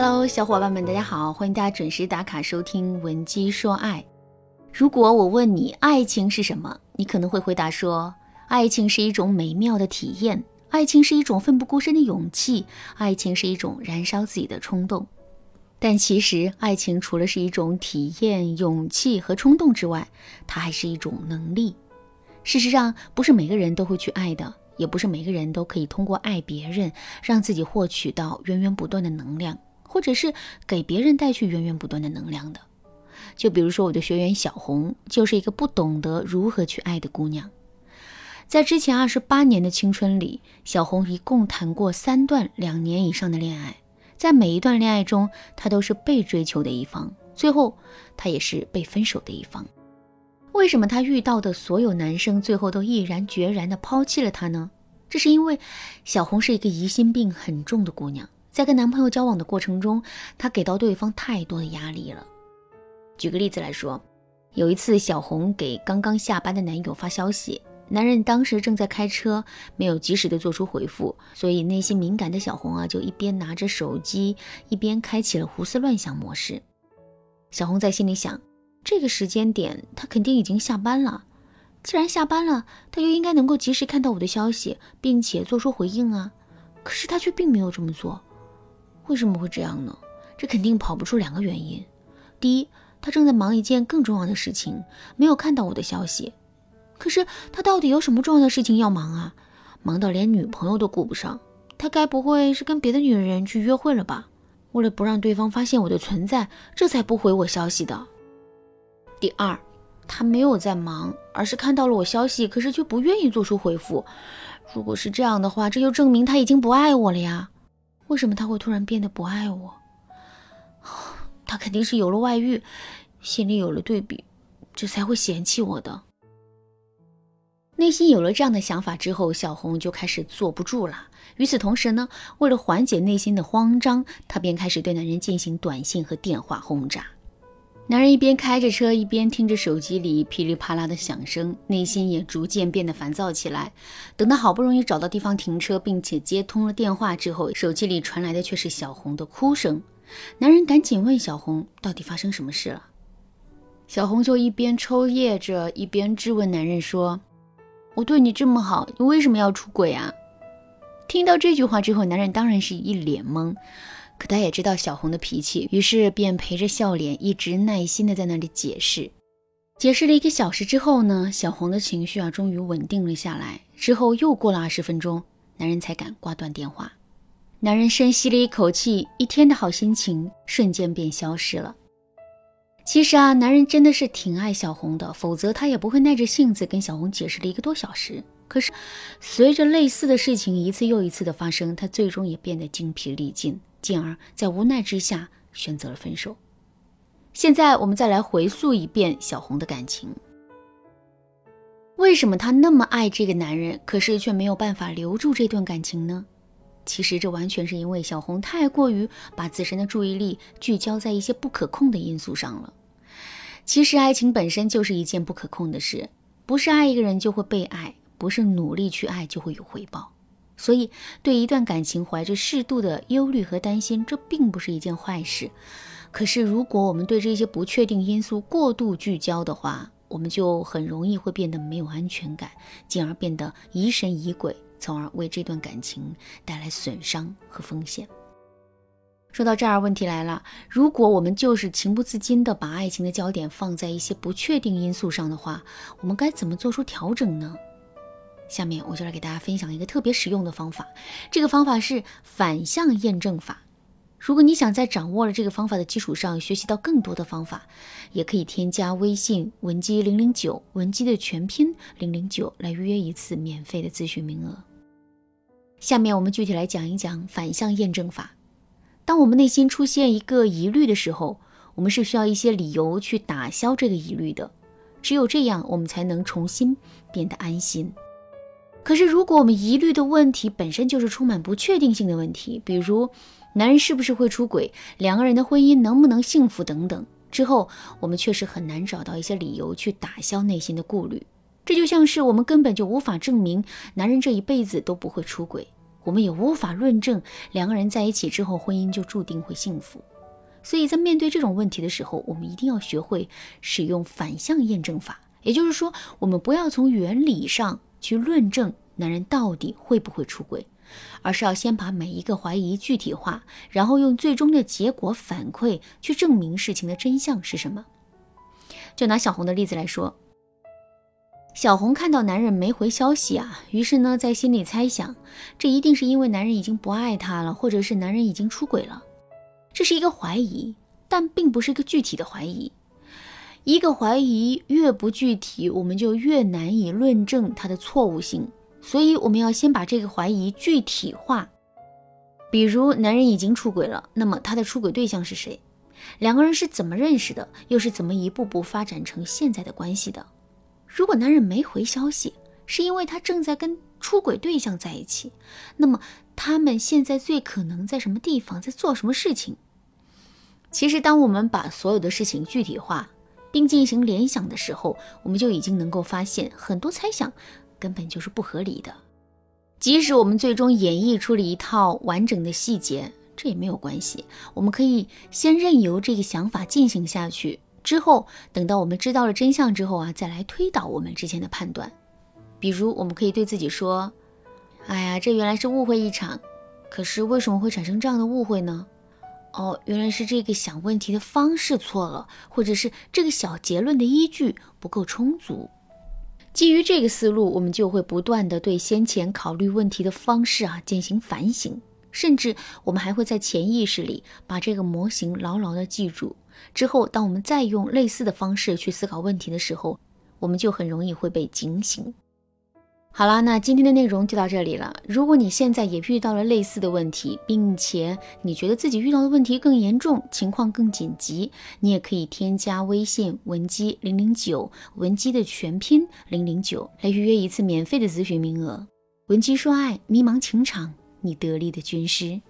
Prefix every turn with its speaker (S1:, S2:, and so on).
S1: Hello，小伙伴们，大家好，欢迎大家准时打卡收听《闻鸡说爱》。如果我问你爱情是什么，你可能会回答说：爱情是一种美妙的体验，爱情是一种奋不顾身的勇气，爱情是一种燃烧自己的冲动。但其实，爱情除了是一种体验、勇气和冲动之外，它还是一种能力。事实上，不是每个人都会去爱的。也不是每个人都可以通过爱别人，让自己获取到源源不断的能量，或者是给别人带去源源不断的能量的。就比如说我的学员小红，就是一个不懂得如何去爱的姑娘。在之前二十八年的青春里，小红一共谈过三段两年以上的恋爱，在每一段恋爱中，她都是被追求的一方，最后她也是被分手的一方。为什么她遇到的所有男生最后都毅然决然地抛弃了她呢？这是因为小红是一个疑心病很重的姑娘，在跟男朋友交往的过程中，她给到对方太多的压力了。举个例子来说，有一次小红给刚刚下班的男友发消息，男人当时正在开车，没有及时的做出回复，所以内心敏感的小红啊，就一边拿着手机，一边开启了胡思乱想模式。小红在心里想。这个时间点，他肯定已经下班了。既然下班了，他就应该能够及时看到我的消息，并且做出回应啊。可是他却并没有这么做，为什么会这样呢？这肯定跑不出两个原因：第一，他正在忙一件更重要的事情，没有看到我的消息。可是他到底有什么重要的事情要忙啊？忙到连女朋友都顾不上，他该不会是跟别的女人去约会了吧？为了不让对方发现我的存在，这才不回我消息的。第二，他没有在忙，而是看到了我消息，可是却不愿意做出回复。如果是这样的话，这就证明他已经不爱我了呀。为什么他会突然变得不爱我？他肯定是有了外遇，心里有了对比，这才会嫌弃我的。内心有了这样的想法之后，小红就开始坐不住了。与此同时呢，为了缓解内心的慌张，她便开始对男人进行短信和电话轰炸。男人一边开着车，一边听着手机里噼里啪啦的响声，内心也逐渐变得烦躁起来。等他好不容易找到地方停车，并且接通了电话之后，手机里传来的却是小红的哭声。男人赶紧问小红：“到底发生什么事了？”小红就一边抽噎着，一边质问男人说：“我对你这么好，你为什么要出轨啊？”听到这句话之后，男人当然是一脸懵。可他也知道小红的脾气，于是便陪着笑脸，一直耐心的在那里解释。解释了一个小时之后呢，小红的情绪啊终于稳定了下来。之后又过了二十分钟，男人才敢挂断电话。男人深吸了一口气，一天的好心情瞬间便消失了。其实啊，男人真的是挺爱小红的，否则他也不会耐着性子跟小红解释了一个多小时。可是，随着类似的事情一次又一次的发生，他最终也变得精疲力尽。进而，在无奈之下选择了分手。现在，我们再来回溯一遍小红的感情。为什么她那么爱这个男人，可是却没有办法留住这段感情呢？其实，这完全是因为小红太过于把自身的注意力聚焦在一些不可控的因素上了。其实，爱情本身就是一件不可控的事，不是爱一个人就会被爱，不是努力去爱就会有回报。所以，对一段感情怀着适度的忧虑和担心，这并不是一件坏事。可是，如果我们对这些不确定因素过度聚焦的话，我们就很容易会变得没有安全感，进而变得疑神疑鬼，从而为这段感情带来损伤和风险。说到这儿，问题来了：如果我们就是情不自禁地把爱情的焦点放在一些不确定因素上的话，我们该怎么做出调整呢？下面我就来给大家分享一个特别实用的方法，这个方法是反向验证法。如果你想在掌握了这个方法的基础上学习到更多的方法，也可以添加微信文姬零零九，文姬的全拼零零九来预约一次免费的咨询名额。下面我们具体来讲一讲反向验证法。当我们内心出现一个疑虑的时候，我们是需要一些理由去打消这个疑虑的，只有这样，我们才能重新变得安心。可是，如果我们疑虑的问题本身就是充满不确定性的问题，比如男人是不是会出轨，两个人的婚姻能不能幸福等等，之后我们确实很难找到一些理由去打消内心的顾虑。这就像是我们根本就无法证明男人这一辈子都不会出轨，我们也无法论证两个人在一起之后婚姻就注定会幸福。所以在面对这种问题的时候，我们一定要学会使用反向验证法。也就是说，我们不要从原理上去论证男人到底会不会出轨，而是要先把每一个怀疑具体化，然后用最终的结果反馈去证明事情的真相是什么。就拿小红的例子来说，小红看到男人没回消息啊，于是呢在心里猜想，这一定是因为男人已经不爱她了，或者是男人已经出轨了。这是一个怀疑，但并不是一个具体的怀疑。一个怀疑越不具体，我们就越难以论证它的错误性。所以，我们要先把这个怀疑具体化。比如，男人已经出轨了，那么他的出轨对象是谁？两个人是怎么认识的？又是怎么一步步发展成现在的关系的？如果男人没回消息，是因为他正在跟出轨对象在一起，那么他们现在最可能在什么地方，在做什么事情？其实，当我们把所有的事情具体化，并进行联想的时候，我们就已经能够发现很多猜想根本就是不合理的。即使我们最终演绎出了一套完整的细节，这也没有关系。我们可以先任由这个想法进行下去，之后等到我们知道了真相之后啊，再来推导我们之前的判断。比如，我们可以对自己说：“哎呀，这原来是误会一场。可是为什么会产生这样的误会呢？”哦，原来是这个想问题的方式错了，或者是这个小结论的依据不够充足。基于这个思路，我们就会不断的对先前考虑问题的方式啊进行反省，甚至我们还会在潜意识里把这个模型牢牢的记住。之后，当我们再用类似的方式去思考问题的时候，我们就很容易会被警醒。好啦，那今天的内容就到这里了。如果你现在也遇到了类似的问题，并且你觉得自己遇到的问题更严重，情况更紧急，你也可以添加微信文姬零零九，文姬的全拼零零九，来预约一次免费的咨询名额。文姬说爱，迷茫情场，你得力的军师。